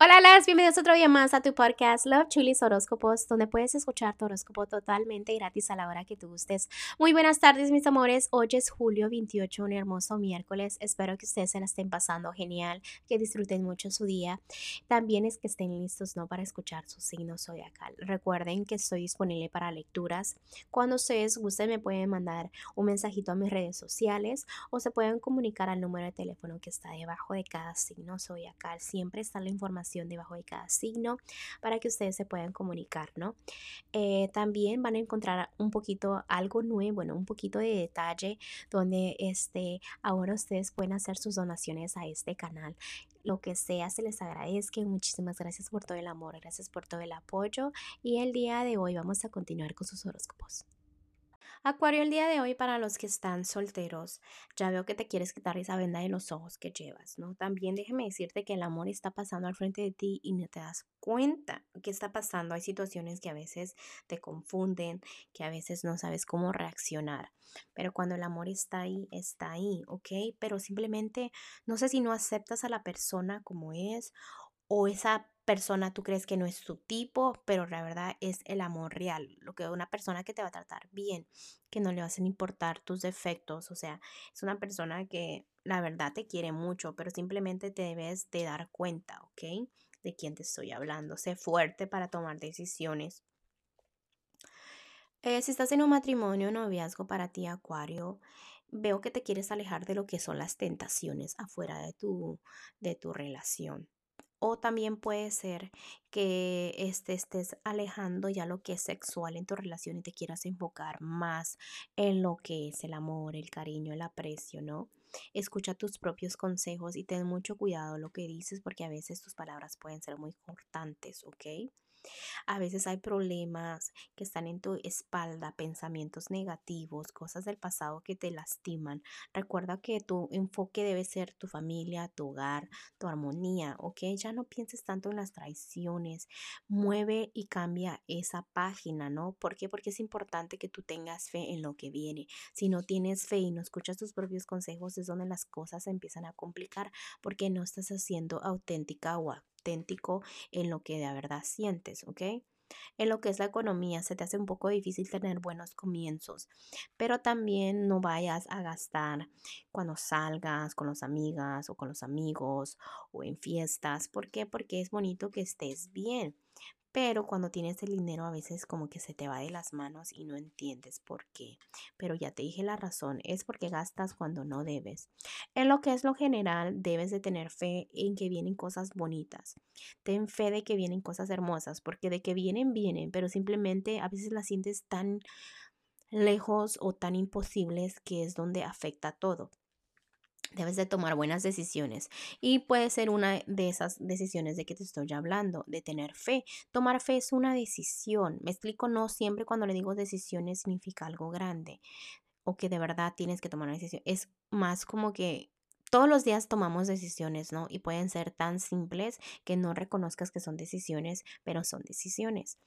Hola, las bienvenidos otro día más a tu podcast Love Chulis Horóscopos, donde puedes escuchar tu horóscopo totalmente gratis a la hora que tú gustes. Muy buenas tardes, mis amores. Hoy es julio 28, un hermoso miércoles. Espero que ustedes se la estén pasando genial, que disfruten mucho su día. También es que estén listos, ¿no? Para escuchar su signo zodiacal. Recuerden que estoy disponible para lecturas. Cuando ustedes gusten, me pueden mandar un mensajito a mis redes sociales o se pueden comunicar al número de teléfono que está debajo de cada signo zodiacal. Siempre está la información debajo de cada signo para que ustedes se puedan comunicar, ¿no? Eh, también van a encontrar un poquito algo nuevo, bueno, un poquito de detalle donde este, ahora ustedes pueden hacer sus donaciones a este canal lo que sea, se les agradezca. Muchísimas gracias por todo el amor, gracias por todo el apoyo. Y el día de hoy vamos a continuar con sus horóscopos. Acuario, el día de hoy para los que están solteros, ya veo que te quieres quitar esa venda de los ojos que llevas, ¿no? También déjeme decirte que el amor está pasando al frente de ti y no te das cuenta qué está pasando. Hay situaciones que a veces te confunden, que a veces no sabes cómo reaccionar. Pero cuando el amor está ahí, está ahí, ¿ok? Pero simplemente no sé si no aceptas a la persona como es o esa persona tú crees que no es tu tipo, pero la verdad es el amor real, lo que una persona que te va a tratar bien, que no le a importar tus defectos, o sea, es una persona que la verdad te quiere mucho, pero simplemente te debes de dar cuenta, ¿ok? De quién te estoy hablando. Sé fuerte para tomar decisiones. Eh, si estás en un matrimonio, noviazgo para ti, Acuario, veo que te quieres alejar de lo que son las tentaciones afuera de tu, de tu relación. O también puede ser que este, estés alejando ya lo que es sexual en tu relación y te quieras enfocar más en lo que es el amor, el cariño, el aprecio, ¿no? Escucha tus propios consejos y ten mucho cuidado lo que dices porque a veces tus palabras pueden ser muy cortantes, ¿ok? A veces hay problemas que están en tu espalda, pensamientos negativos, cosas del pasado que te lastiman. Recuerda que tu enfoque debe ser tu familia, tu hogar, tu armonía, ¿ok? Ya no pienses tanto en las traiciones. Mueve y cambia esa página, ¿no? ¿Por qué? Porque es importante que tú tengas fe en lo que viene. Si no tienes fe y no escuchas tus propios consejos, es donde las cosas se empiezan a complicar porque no estás haciendo auténtica o auténtico en lo que de verdad sientes, ¿ok? En lo que es la economía se te hace un poco difícil tener buenos comienzos, pero también no vayas a gastar cuando salgas con las amigas o con los amigos o en fiestas. ¿Por qué? Porque es bonito que estés bien, pero cuando tienes el dinero a veces como que se te va de las manos y no entiendes por qué. Pero ya te dije la razón, es porque gastas cuando no debes. En lo que es lo general, debes de tener fe en que vienen cosas bonitas. Ten fe de que vienen cosas hermosas, porque de que vienen, vienen, pero simplemente a veces las sientes tan lejos o tan imposibles que es donde afecta todo. Debes de tomar buenas decisiones y puede ser una de esas decisiones de que te estoy hablando, de tener fe. Tomar fe es una decisión. Me explico, no siempre cuando le digo decisiones significa algo grande o que de verdad tienes que tomar una decisión. Es más como que todos los días tomamos decisiones, ¿no? Y pueden ser tan simples que no reconozcas que son decisiones, pero son decisiones.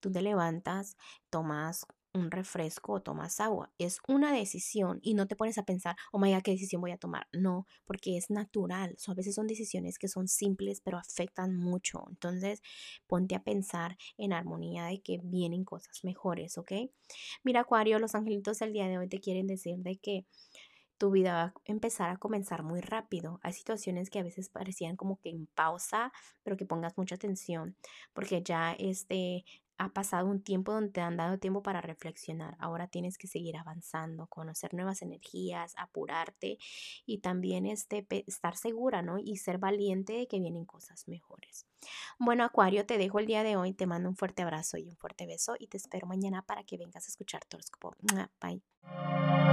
Tú te levantas, tomas un refresco o tomas agua. Es una decisión y no te pones a pensar, oh my God, ¿qué decisión voy a tomar? No, porque es natural. a veces son decisiones que son simples pero afectan mucho. Entonces, ponte a pensar en armonía de que vienen cosas mejores, ¿ok? Mira, Acuario, los angelitos del día de hoy te quieren decir de que tu vida va a empezar a comenzar muy rápido. Hay situaciones que a veces parecían como que en pausa, pero que pongas mucha atención, porque ya este ha pasado un tiempo donde te han dado tiempo para reflexionar. Ahora tienes que seguir avanzando, conocer nuevas energías, apurarte y también este, estar segura, ¿no? Y ser valiente de que vienen cosas mejores. Bueno, Acuario, te dejo el día de hoy. Te mando un fuerte abrazo y un fuerte beso y te espero mañana para que vengas a escuchar tu horóscopo. Bye.